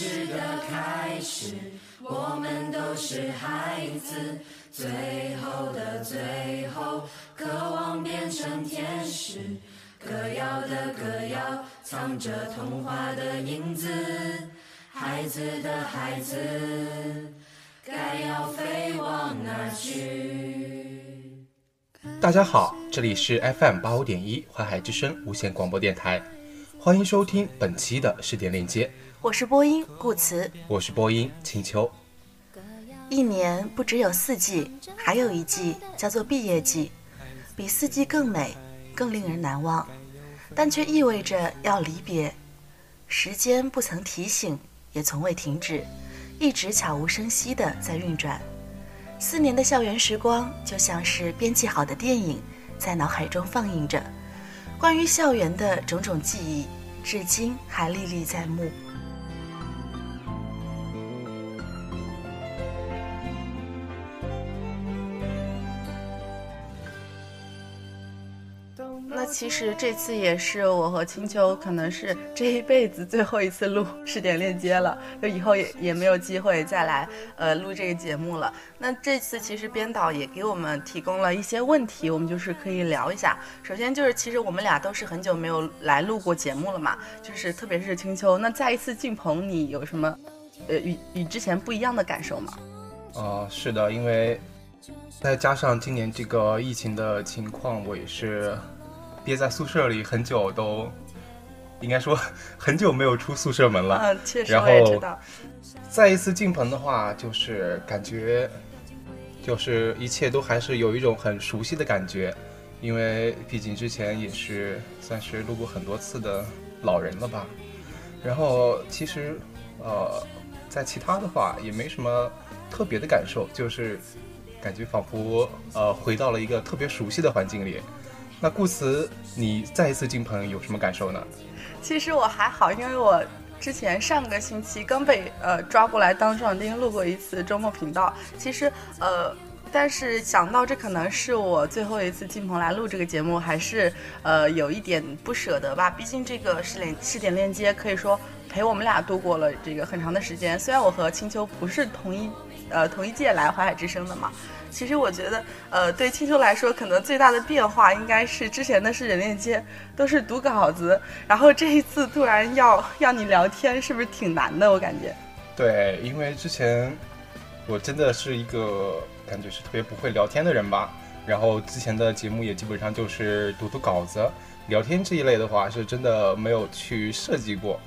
事的开始，我们都是孩子，最后的最后，渴望变成天使。歌谣的歌谣，藏着童话的影子，孩子的孩子，该要飞往哪去？大家好，这里是 FM 八五点一淮海之声无线广播电台，欢迎收听本期的试点链接。我是播音顾慈，我是播音青秋。一年不只有四季，还有一季叫做毕业季，比四季更美，更令人难忘，但却意味着要离别。时间不曾提醒，也从未停止，一直悄无声息地在运转。四年的校园时光，就像是编辑好的电影，在脑海中放映着，关于校园的种种记忆，至今还历历在目。其实这次也是我和青秋可能是这一辈子最后一次录试点链接了，就以后也也没有机会再来呃录这个节目了。那这次其实编导也给我们提供了一些问题，我们就是可以聊一下。首先就是其实我们俩都是很久没有来录过节目了嘛，就是特别是青秋，那再一次进棚，你有什么呃与与之前不一样的感受吗？哦，是的，因为再加上今年这个疫情的情况，我也是。憋在宿舍里很久，都应该说很久没有出宿舍门了。嗯，确实，然后知道。再一次进棚的话，就是感觉，就是一切都还是有一种很熟悉的感觉，因为毕竟之前也是算是录过很多次的老人了吧。然后其实，呃，在其他的话也没什么特别的感受，就是感觉仿佛呃回到了一个特别熟悉的环境里。那顾辞，你再一次进棚有什么感受呢？其实我还好，因为我之前上个星期刚被呃抓过来当壮丁录过一次周末频道。其实呃，但是想到这可能是我最后一次进棚来录这个节目，还是呃有一点不舍得吧。毕竟这个试点试点链接可以说陪我们俩度过了这个很长的时间。虽然我和青秋不是同一呃同一届来淮海之声的嘛。其实我觉得，呃，对青秋来说，可能最大的变化应该是之前的是人链接都是读稿子，然后这一次突然要要你聊天，是不是挺难的？我感觉。对，因为之前我真的是一个感觉是特别不会聊天的人吧，然后之前的节目也基本上就是读读稿子，聊天这一类的话是真的没有去设计过，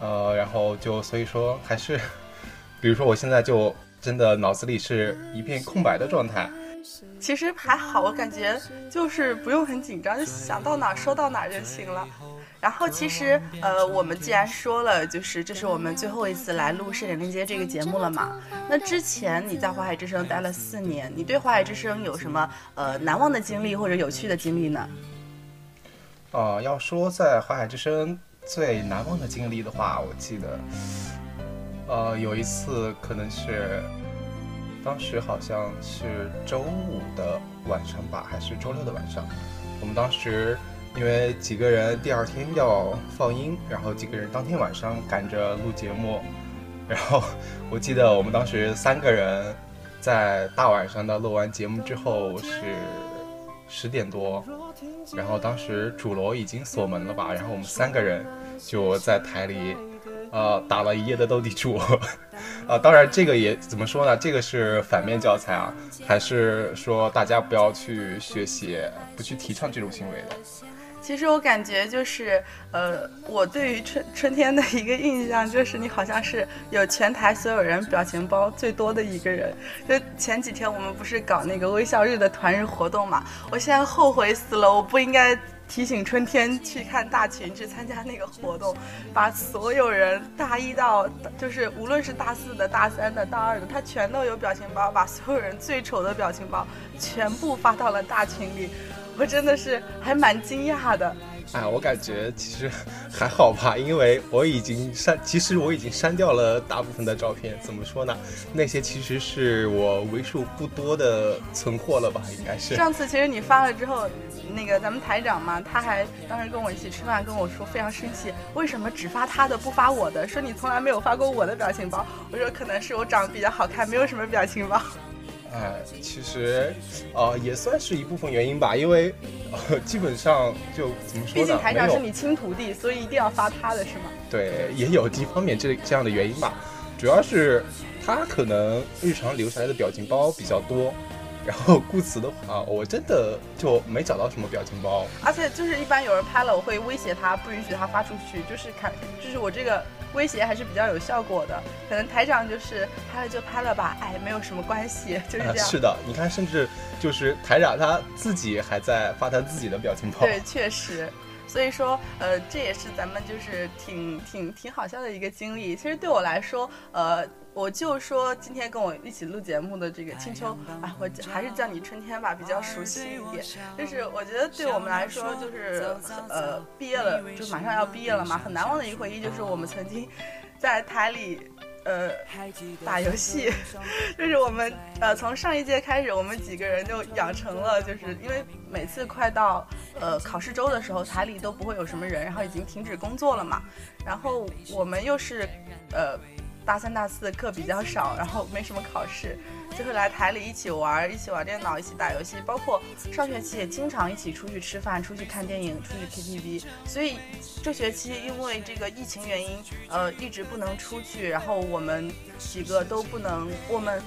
呃，然后就所以说还是，比如说我现在就。真的脑子里是一片空白的状态。其实还好，我感觉就是不用很紧张，就想到哪说到哪就行了。然后其实呃，我们既然说了，就是这是我们最后一次来录《试点链接》这个节目了嘛。那之前你在华海之声待了四年，你对华海之声有什么呃难忘的经历或者有趣的经历呢？呃，要说在华海之声最难忘的经历的话，我记得。呃，有一次可能是，当时好像是周五的晚上吧，还是周六的晚上。我们当时因为几个人第二天要放音，然后几个人当天晚上赶着录节目。然后我记得我们当时三个人在大晚上的录完节目之后是十点多，然后当时主楼已经锁门了吧，然后我们三个人就在台里。呃，打了一夜的斗地主，啊，当然这个也怎么说呢？这个是反面教材啊，还是说大家不要去学习，不去提倡这种行为的？其实我感觉就是，呃，我对于春春天的一个印象就是，你好像是有全台所有人表情包最多的一个人。就前几天我们不是搞那个微笑日的团日活动嘛，我现在后悔死了，我不应该。提醒春天去看大群，去参加那个活动，把所有人大一到就是无论是大四的、大三的、大二的，他全都有表情包，把所有人最丑的表情包全部发到了大群里，我真的是还蛮惊讶的。哎，我感觉其实还好吧，因为我已经删，其实我已经删掉了大部分的照片。怎么说呢？那些其实是我为数不多的存货了吧，应该是。上次其实你发了之后，那个咱们台长嘛，他还当时跟我一起吃饭，跟我说非常生气，为什么只发他的不发我的？说你从来没有发过我的表情包。我说可能是我长得比较好看，没有什么表情包。哎，其实，呃，也算是一部分原因吧，因为，呃，基本上就怎么说呢？毕竟台长是你亲徒弟，所以一定要发他的是吗？对，也有一方面这这样的原因吧，主要是他可能日常留下来的表情包比较多，然后故此的话，我真的就没找到什么表情包。而且就是一般有人拍了，我会威胁他，不允许他发出去，就是看，就是我这个。威胁还是比较有效果的，可能台长就是拍了就拍了吧，哎，没有什么关系，就是这样。是的，你看，甚至就是台长他自己还在发他自己的表情包。对，确实，所以说，呃，这也是咱们就是挺挺挺好笑的一个经历。其实对我来说，呃。我就说今天跟我一起录节目的这个青秋，啊，我还是叫你春天吧，比较熟悉一点。就是我觉得对我们来说，就是呃，毕业了，就马上要毕业了嘛，很难忘的一个回忆就是我们曾经 在台里呃打游戏，就是我们呃从上一届开始，我们几个人就养成了，就是因为每次快到呃考试周的时候，台里都不会有什么人，然后已经停止工作了嘛，然后我们又是呃。大三、大四的课比较少，然后没什么考试，就会来台里一起玩，一起玩电脑，一起打游戏。包括上学期也经常一起出去吃饭、出去看电影、出去 KTV。所以这学期因为这个疫情原因，呃，一直不能出去。然后我们几个都不能，我们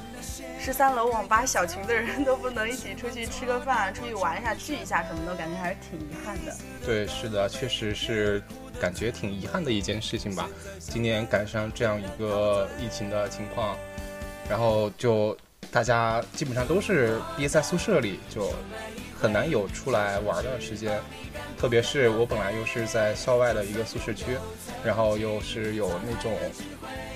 十三楼网吧小群的人都不能一起出去吃个饭、出去玩一下、聚一下什么的，感觉还是挺遗憾的。对，是的，确实是。感觉挺遗憾的一件事情吧，今年赶上这样一个疫情的情况，然后就大家基本上都是憋在宿舍里，就很难有出来玩的时间。特别是我本来又是在校外的一个宿舍区，然后又是有那种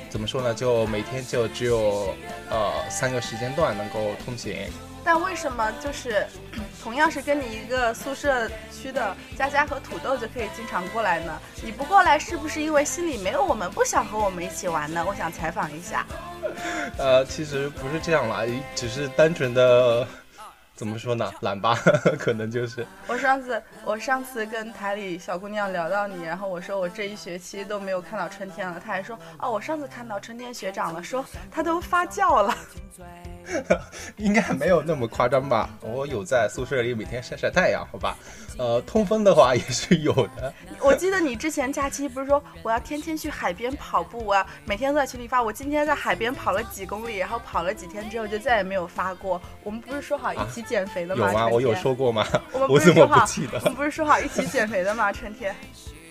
怎么说呢，就每天就只有呃三个时间段能够通行。但为什么就是 同样是跟你一个宿舍区的佳佳和土豆就可以经常过来呢？你不过来是不是因为心里没有我们，不想和我们一起玩呢？我想采访一下。呃，其实不是这样啦，只是单纯的。怎么说呢？懒吧，可能就是。我上次我上次跟台里小姑娘聊到你，然后我说我这一学期都没有看到春天了，她还说哦，我上次看到春天学长了，说他都发酵了。应该没有那么夸张吧？我有在宿舍里每天晒晒太阳，好吧？呃，通风的话也是有的。我记得你之前假期不是说我要天天去海边跑步啊？每天都在群里发，我今天在海边跑了几公里，然后跑了几天之后就再也没有发过。我们不是说好一起减肥的吗？有啊？我有说过吗？我们不是说好，我们不是说好一起减肥的吗？春天。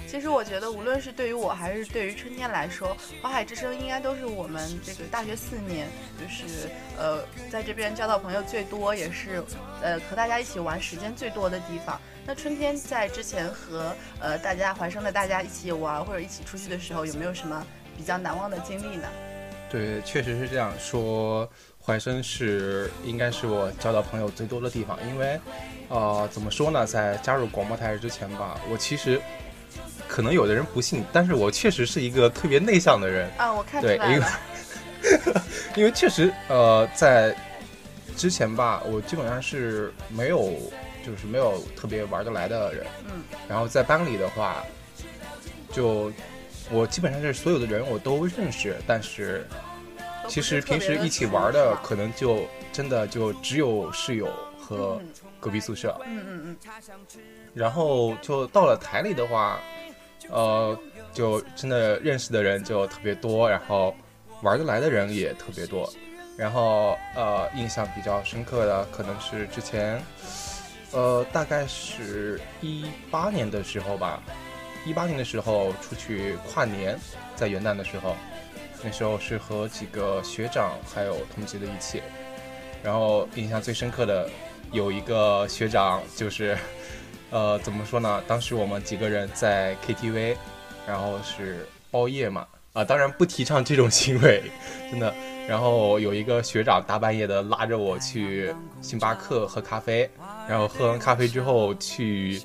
其实我觉得，无论是对于我还是对于春天来说，华海之声应该都是我们这个大学四年，就是呃，在这边交到朋友最多，也是呃和大家一起玩时间最多的地方。那春天在之前和呃大家怀生的大家一起玩或者一起出去的时候，有没有什么比较难忘的经历呢？对，确实是这样说，怀生是应该是我交到朋友最多的地方，因为呃怎么说呢，在加入广播台之前吧，我其实。可能有的人不信，但是我确实是一个特别内向的人啊，我看出来了。对，因为 因为确实，呃，在之前吧，我基本上是没有，就是没有特别玩得来的人。嗯。然后在班里的话，就我基本上是所有的人我都认识，但是其实平时一起玩的可能就真的就只有室友和隔壁宿舍。嗯嗯嗯。然后就到了台里的话。呃，就真的认识的人就特别多，然后玩得来的人也特别多，然后呃，印象比较深刻的可能是之前，呃，大概是一八年的时候吧，一八年的时候出去跨年，在元旦的时候，那时候是和几个学长还有同级的一起，然后印象最深刻的有一个学长就是。呃，怎么说呢？当时我们几个人在 KTV，然后是包夜嘛，啊，当然不提倡这种行为，真的。然后有一个学长大半夜的拉着我去星巴克喝咖啡，然后喝完咖啡之后去，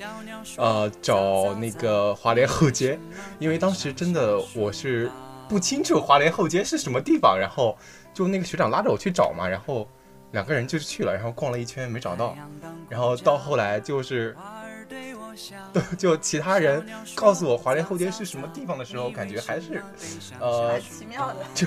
呃，找那个华联后街，因为当时真的我是不清楚华联后街是什么地方，然后就那个学长拉着我去找嘛，然后两个人就去了，然后逛了一圈没找到，然后到后来就是。就其他人告诉我华联后街是什么地方的时候，感觉还是，呃，奇妙的。就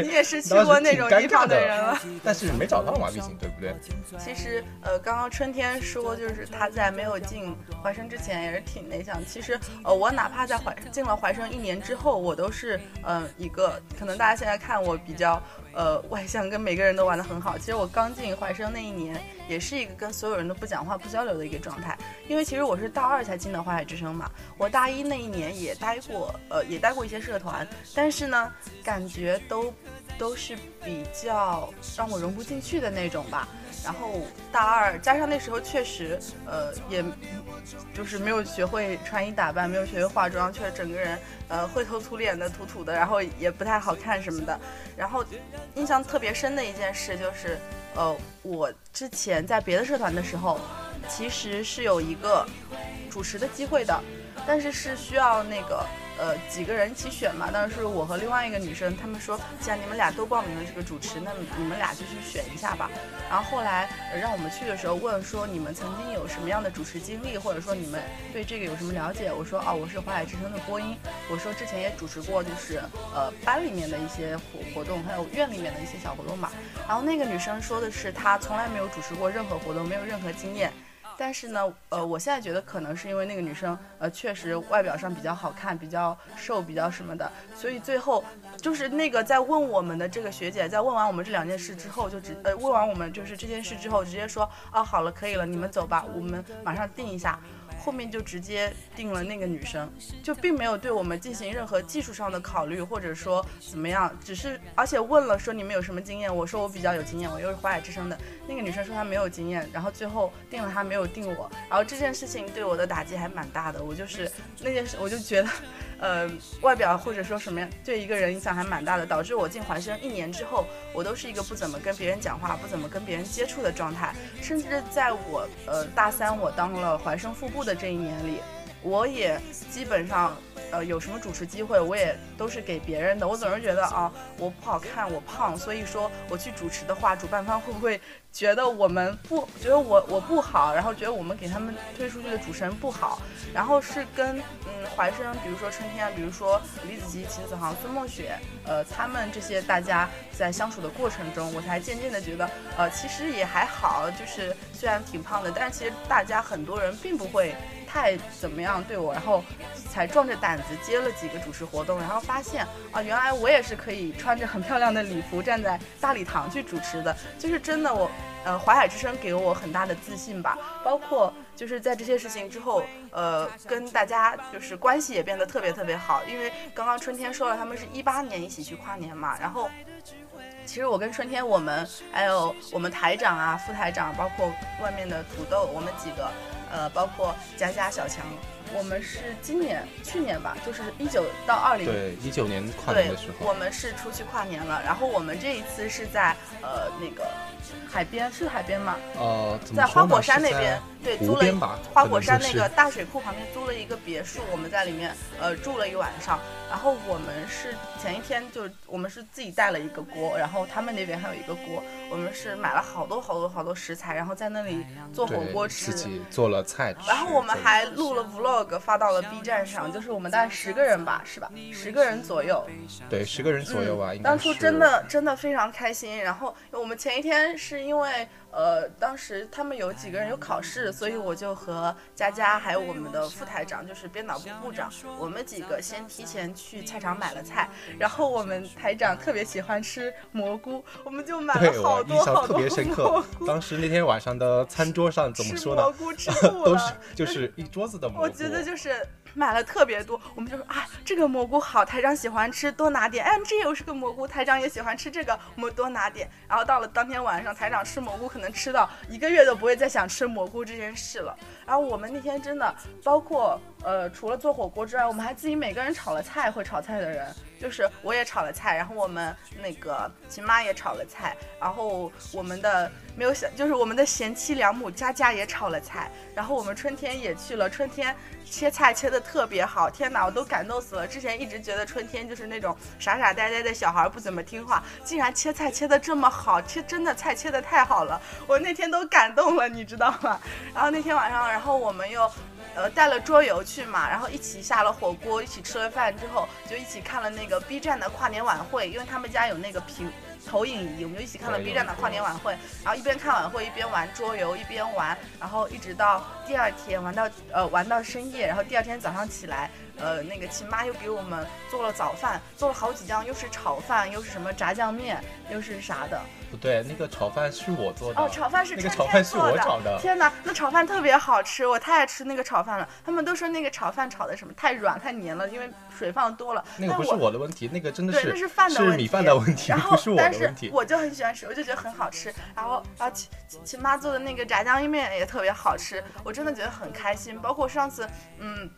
你也是去过那种地方的人了，但是没找到嘛，毕竟对不对？其实，呃，刚刚春天说，就是他在没有进怀生之前也是挺内向。其实，呃，我哪怕在怀进了怀生一年之后，我都是，嗯，一个可能大家现在看我比较。呃，外向跟每个人都玩得很好。其实我刚进怀生那一年，也是一个跟所有人都不讲话、不交流的一个状态。因为其实我是大二才进的淮海之声嘛，我大一那一年也待过，呃，也待过一些社团，但是呢，感觉都都是比较让我融不进去的那种吧。然后大二加上那时候确实，呃，也就是没有学会穿衣打扮，没有学会化妆，确实整个人呃灰头土脸的、土土的，然后也不太好看什么的。然后印象特别深的一件事就是，呃，我之前在别的社团的时候，其实是有一个主持的机会的，但是是需要那个。呃，几个人一起选嘛？当时我和另外一个女生，他们说，既然你们俩都报名了这个主持，那你们俩就去选一下吧。然后后来让我们去的时候，问说你们曾经有什么样的主持经历，或者说你们对这个有什么了解？我说哦，我是华海之声的播音。我说之前也主持过，就是呃班里面的一些活活动，还有院里面的一些小活动嘛。然后那个女生说的是，她从来没有主持过任何活动，没有任何经验。但是呢，呃，我现在觉得可能是因为那个女生，呃，确实外表上比较好看，比较瘦，比较什么的，所以最后就是那个在问我们的这个学姐，在问完我们这两件事之后，就直呃问完我们就是这件事之后，直接说，啊，好了，可以了，你们走吧，我们马上定一下。后面就直接定了那个女生，就并没有对我们进行任何技术上的考虑，或者说怎么样，只是而且问了说你们有什么经验，我说我比较有经验，我又是华海之声的。那个女生说她没有经验，然后最后定了她没有定我，然后这件事情对我的打击还蛮大的，我就是那件事我就觉得。呃，外表或者说什么样，对一个人影响还蛮大的，导致我进怀生一年之后，我都是一个不怎么跟别人讲话、不怎么跟别人接触的状态，甚至在我呃大三我当了怀生副部的这一年里，我也基本上。呃，有什么主持机会，我也都是给别人的。我总是觉得啊，我不好看，我胖，所以说我去主持的话，主办方会不会觉得我们不觉得我我不好，然后觉得我们给他们推出去的主持人不好？然后是跟嗯怀生，比如说春天，比如说李子柒、秦子航、孙梦雪，呃，他们这些大家在相处的过程中，我才渐渐的觉得，呃，其实也还好，就是虽然挺胖的，但是其实大家很多人并不会。太怎么样对我，然后才壮着胆子接了几个主持活动，然后发现啊，原来我也是可以穿着很漂亮的礼服站在大礼堂去主持的，就是真的我，呃，淮海之声给了我很大的自信吧，包括就是在这些事情之后，呃，跟大家就是关系也变得特别特别好，因为刚刚春天说了，他们是一八年一起去跨年嘛，然后其实我跟春天，我们还有我们台长啊、副台长，包括外面的土豆，我们几个。呃，包括佳佳、小强，我们是今年、去年吧，就是一九到二零，对，一九年跨年的时候，我们是出去跨年了。然后我们这一次是在呃那个海边，是海边吗？呃，在花果山那边，对，租了花果山那个大水库旁边租了一个别墅，我们在里面呃住了一晚上。然后我们是前一天就我们是自己带了一个锅，然后他们那边还有一个锅，我们是买了好多好多好多食材，然后在那里做火锅吃，自己做了菜。然后我们还录了 vlog 发到了 B 站上，就是我们大概十个人吧，是吧？十个人左右。对，十个人左右吧。当初真的真的非常开心。然后我们前一天是因为。呃，当时他们有几个人有考试，所以我就和佳佳还有我们的副台长，就是编导部部长，我们几个先提前去菜场买了菜。然后我们台长特别喜欢吃蘑菇，我们就买了好多好多蘑菇。当时那天晚上的餐桌上怎么说呢？蘑菇吃 都是就是一桌子的蘑菇。我觉得就是买了特别多。我们就说啊，这个蘑菇好，台长喜欢吃，多拿点。哎，这又是个蘑菇，台长也喜欢吃这个，我们多拿点。然后到了当天晚上，台长吃蘑菇可能吃到一个月都不会再想吃蘑菇这件事了。然后我们那天真的，包括呃，除了做火锅之外，我们还自己每个人炒了菜。会炒菜的人，就是我也炒了菜，然后我们那个秦妈也炒了菜，然后我们的没有想，就是我们的贤妻良母佳佳也炒了菜，然后我们春天也去了，春天切菜切的特别好，天哪，我都感动死了。之前一直觉得春天就是那种傻傻呆呆的小孩，不怎么听话，竟然切菜切的这么好，切真的菜切的太好了，我那天都感动了，你知道吗？然后那天晚上，然后我们又。呃，带了桌游去嘛，然后一起下了火锅，一起吃了饭之后，就一起看了那个 B 站的跨年晚会，因为他们家有那个屏投影仪，我们就一起看了 B 站的跨年晚会，然后一边看晚会一边玩桌游，一边玩，然后一直到第二天玩到呃玩到深夜，然后第二天早上起来。呃，那个亲妈又给我们做了早饭，做了好几样，又是炒饭，又是什么炸酱面，又是啥的。不对，那个炒饭是我做的。哦，炒饭是那个炒饭是我炒的。天哪，那炒饭特别好吃，我太爱吃那个炒饭了。他们都说那个炒饭炒的什么太软太黏了，因为水放多了。那个不是我的问题，那个真的是那是饭的问题，是米饭的问题，不是我的问题。我就很喜欢吃，我就觉得很好吃。然后，然后亲亲妈做的那个炸酱面也特别好吃，我真的觉得很开心。包括上次，嗯。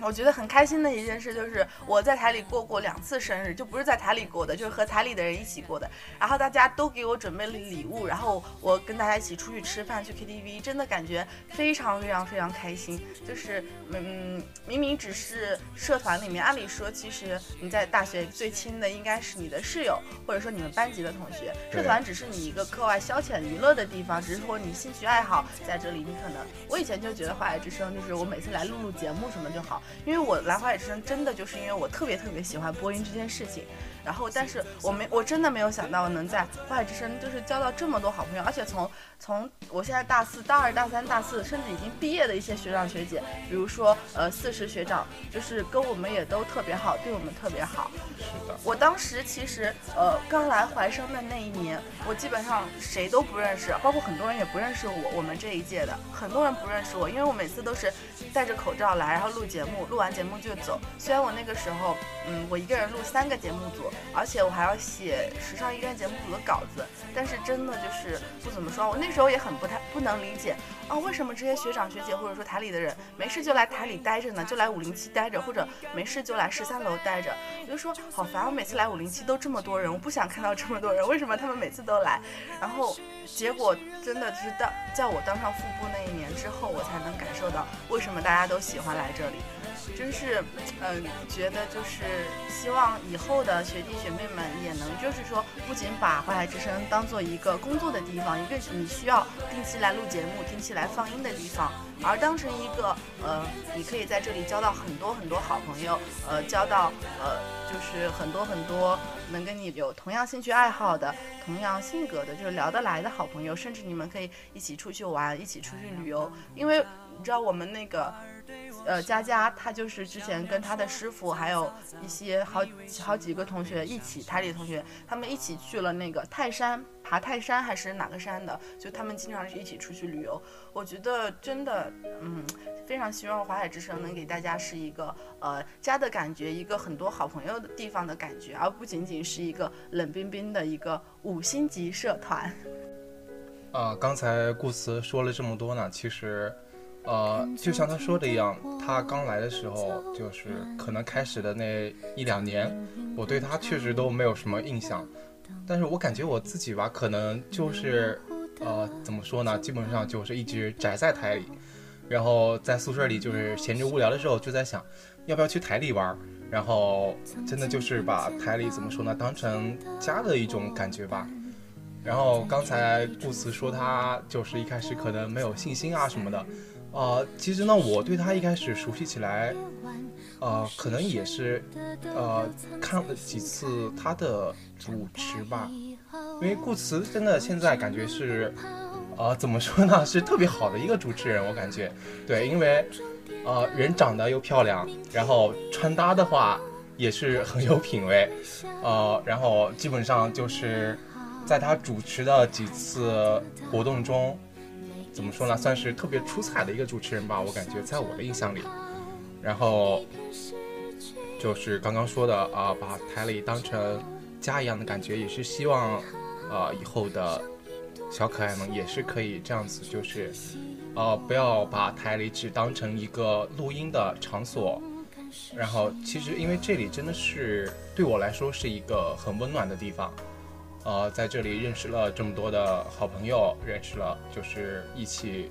我觉得很开心的一件事就是我在台里过过两次生日，就不是在台里过的，就是和台里的人一起过的。然后大家都给我准备了礼物，然后我跟大家一起出去吃饭、去 KTV，真的感觉非常非常非常开心。就是嗯，明明只是社团里面，按理说其实你在大学最亲的应该是你的室友，或者说你们班级的同学。社团只是你一个课外消遣娱乐的地方，只是说你兴趣爱好在这里。你可能我以前就觉得华海之声就是我每次来录录节目什么就好。因为我来花语之声，真的就是因为我特别特别喜欢播音这件事情。然后，但是我没，我真的没有想到能在花语之声就是交到这么多好朋友，而且从从我现在大四、大二、大三、大四，甚至已经毕业的一些学长学姐，比如说呃四十学长，就是跟我们也都特别好，对我们特别好。是的。我当时其实呃刚来怀生的那一年，我基本上谁都不认识，包括很多人也不认识我。我们这一届的很多人不认识我，因为我每次都是戴着口罩来，然后录节目，录完节目就走。虽然我那个时候，嗯，我一个人录三个节目组。而且我还要写时尚医院节目组的稿子，但是真的就是不怎么说。我那时候也很不太不能理解啊，为什么这些学长学姐或者说台里的人没事就来台里待着呢？就来五零七待着，或者没事就来十三楼待着。我就说好烦，我每次来五零七都这么多人，我不想看到这么多人，为什么他们每次都来？然后结果真的就是到在我当上副部那一年之后，我才能感受到为什么大家都喜欢来这里。真是，嗯，觉得就是希望以后的学弟学妹们也能，就是说，不仅把淮海之声当做一个工作的地方，一个你需要定期来录节目、定期来放音的地方，而当成一个，呃，你可以在这里交到很多很多好朋友，呃，交到，呃，就是很多很多能跟你有同样兴趣爱好的、同样性格的，就是聊得来的好朋友，甚至你们可以一起出去玩，一起出去旅游，因为你知道我们那个。呃，佳佳她就是之前跟她的师傅，还有一些好好几个同学一起，台里同学，他们一起去了那个泰山，爬泰山还是哪个山的？就他们经常是一起出去旅游。我觉得真的，嗯，非常希望华海之声能给大家是一个呃家的感觉，一个很多好朋友的地方的感觉，而不仅仅是一个冷冰冰的一个五星级社团。啊，刚才顾慈说了这么多呢，其实。呃，就像他说的一样，他刚来的时候，就是可能开始的那一两年，我对他确实都没有什么印象。但是我感觉我自己吧，可能就是，呃，怎么说呢？基本上就是一直宅在台里，然后在宿舍里就是闲着无聊的时候，就在想，要不要去台里玩。然后真的就是把台里怎么说呢，当成家的一种感觉吧。然后刚才顾慈说他就是一开始可能没有信心啊什么的。呃，其实呢，我对他一开始熟悉起来，呃，可能也是，呃，看了几次他的主持吧，因为顾慈真的现在感觉是，呃，怎么说呢，是特别好的一个主持人，我感觉，对，因为，呃，人长得又漂亮，然后穿搭的话也是很有品位，呃，然后基本上就是在他主持的几次活动中。怎么说呢？算是特别出彩的一个主持人吧，我感觉在我的印象里。然后就是刚刚说的啊，把台里当成家一样的感觉，也是希望啊以后的小可爱们也是可以这样子，就是呃不要把台里只当成一个录音的场所。然后其实因为这里真的是对我来说是一个很温暖的地方。呃，在这里认识了这么多的好朋友，认识了就是一起，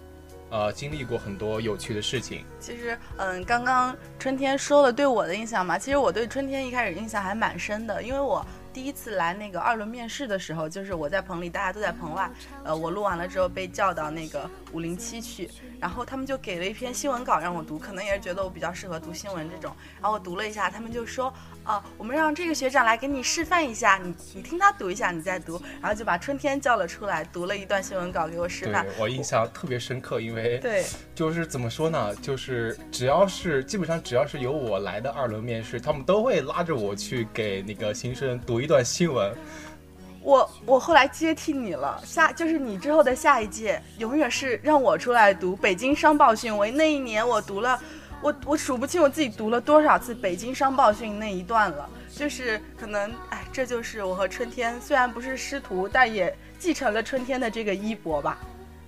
呃，经历过很多有趣的事情。其实，嗯，刚刚春天说了对我的印象嘛，其实我对春天一开始印象还蛮深的，因为我。第一次来那个二轮面试的时候，就是我在棚里，大家都在棚外。呃，我录完了之后被叫到那个五零七去，然后他们就给了一篇新闻稿让我读，可能也是觉得我比较适合读新闻这种。然后我读了一下，他们就说。啊，我们让这个学长来给你示范一下，你你听他读一下，你再读，然后就把春天叫了出来，读了一段新闻稿给我示范。我印象特别深刻，因为对，就是怎么说呢，就是只要是基本上只要是由我来的二轮面试，他们都会拉着我去给那个新生读一段新闻。我我后来接替你了，下就是你之后的下一届，永远是让我出来读《北京商报讯我》。那一年我读了。我我数不清我自己读了多少次《北京商报讯》那一段了，就是可能，哎，这就是我和春天虽然不是师徒，但也继承了春天的这个衣钵吧。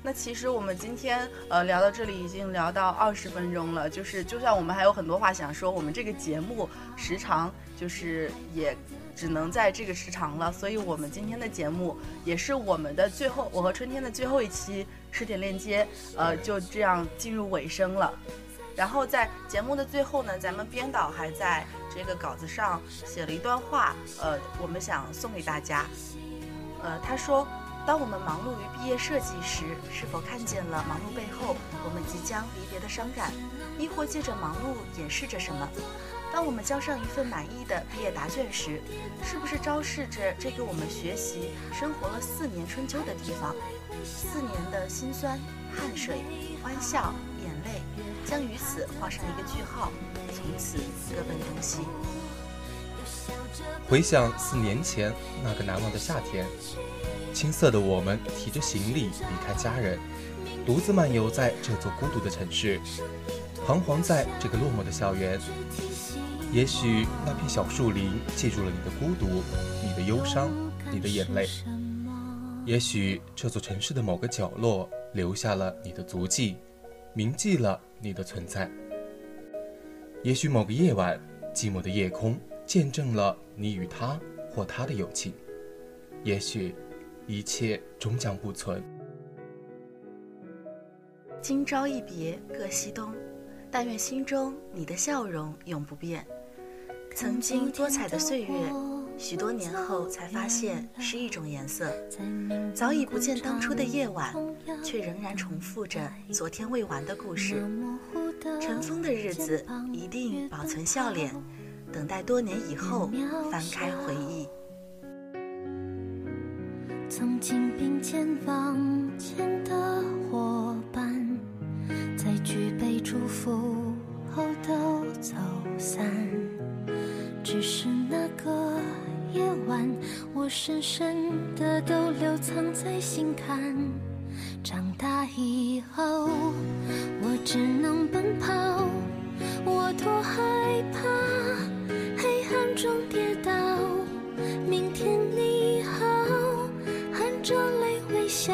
那其实我们今天呃聊到这里已经聊到二十分钟了，就是就算我们还有很多话想说，我们这个节目时长就是也只能在这个时长了，所以我们今天的节目也是我们的最后，我和春天的最后一期十点链接，呃，就这样进入尾声了。然后在节目的最后呢，咱们编导还在这个稿子上写了一段话，呃，我们想送给大家。呃，他说：“当我们忙碌于毕业设计时，是否看见了忙碌背后我们即将离别的伤感？亦或借着忙碌掩饰着什么？当我们交上一份满意的毕业答卷时，是不是昭示着这个我们学习生活了四年春秋的地方？四年的辛酸、汗水、欢笑、眼泪。”将于此画上一个句号，从此各奔东西。回想四年前那个难忘的夏天，青涩的我们提着行李离开家人，独自漫游在这座孤独的城市，彷徨在这个落寞的校园。也许那片小树林记住了你的孤独、你的忧伤、你的眼泪；也许这座城市的某个角落留下了你的足迹。铭记了你的存在。也许某个夜晚，寂寞的夜空见证了你与他或他的友情。也许，一切终将不存。今朝一别各西东，但愿心中你的笑容永不变。曾经多彩的岁月。许多年后才发现是一种颜色，早已不见当初的夜晚，却仍然重复着昨天未完的故事。尘封的日子一定保存笑脸，等待多年以后翻开回忆。曾经并肩往前的伙伴，在举杯祝福后都走散，只是那个。夜晚，我深深的都留藏在心坎。长大以后，我只能奔跑。我多害怕黑暗中跌倒。明天你好，含着泪微笑。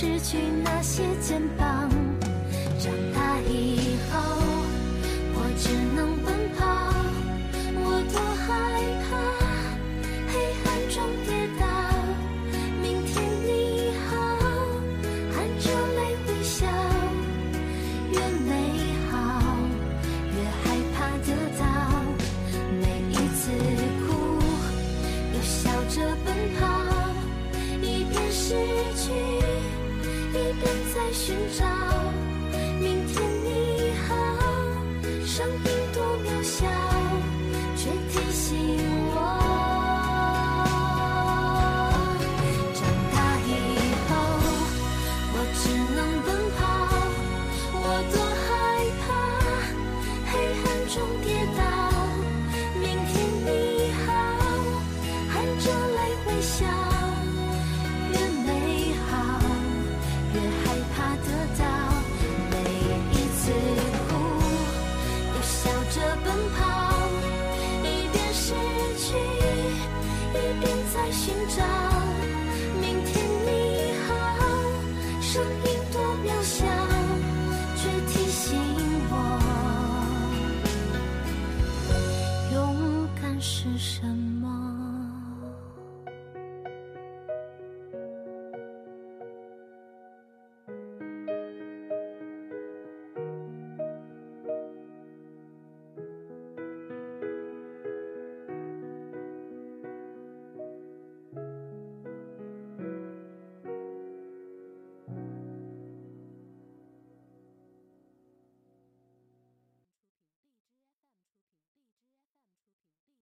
失去那些肩膀。